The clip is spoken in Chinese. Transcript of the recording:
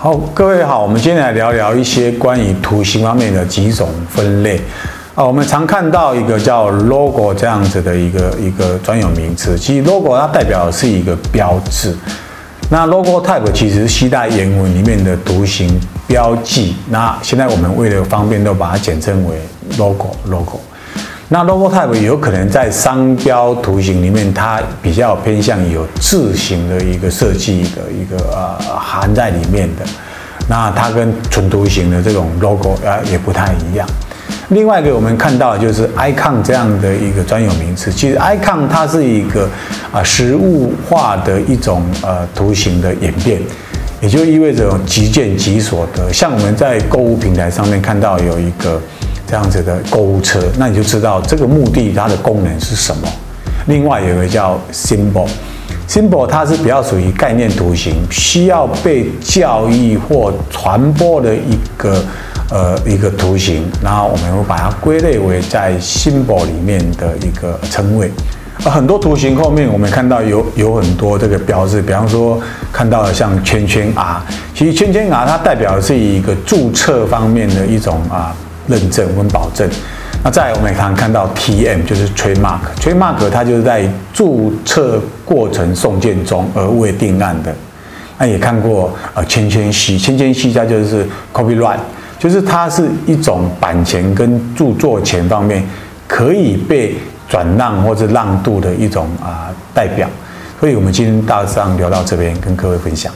好，各位好，我们今天来聊聊一些关于图形方面的几种分类啊。我们常看到一个叫 logo 这样子的一个一个专有名词，其实 logo 它代表的是一个标志。那 logo type 其实是希腊原文里面的图形标记。那现在我们为了方便，都把它简称为 logo logo。那 logo type 有可能在商标图形里面，它比较偏向有字形的一个设计的一个呃含在里面的。那它跟纯图形的这种 logo 啊也不太一样。另外一个我们看到就是 icon 这样的一个专有名词，其实 icon 它是一个啊实物化的一种呃图形的演变，也就意味着即见即所得。像我们在购物平台上面看到有一个。这样子的购物车，那你就知道这个目的它的功能是什么。另外有一个叫 symbol，symbol 它是比较属于概念图形，需要被教育或传播的一个呃一个图形，然后我们会把它归类为在 symbol 里面的一个称谓。而很多图形后面我们看到有有很多这个标志，比方说看到了像圈圈 R，其实圈圈 R 它代表的是一个注册方面的一种啊。认证跟保证，那再来我们也常看到 T M 就是 trademark，trademark 它就是在注册过程送件中而未定案的。那也看过呃圈圈 C，圈圈 C 它就是 copyright，就是它是一种版权跟著作权方面可以被转让或者让渡的一种啊、代表。所以我们今天大致上聊到这边，跟各位分享。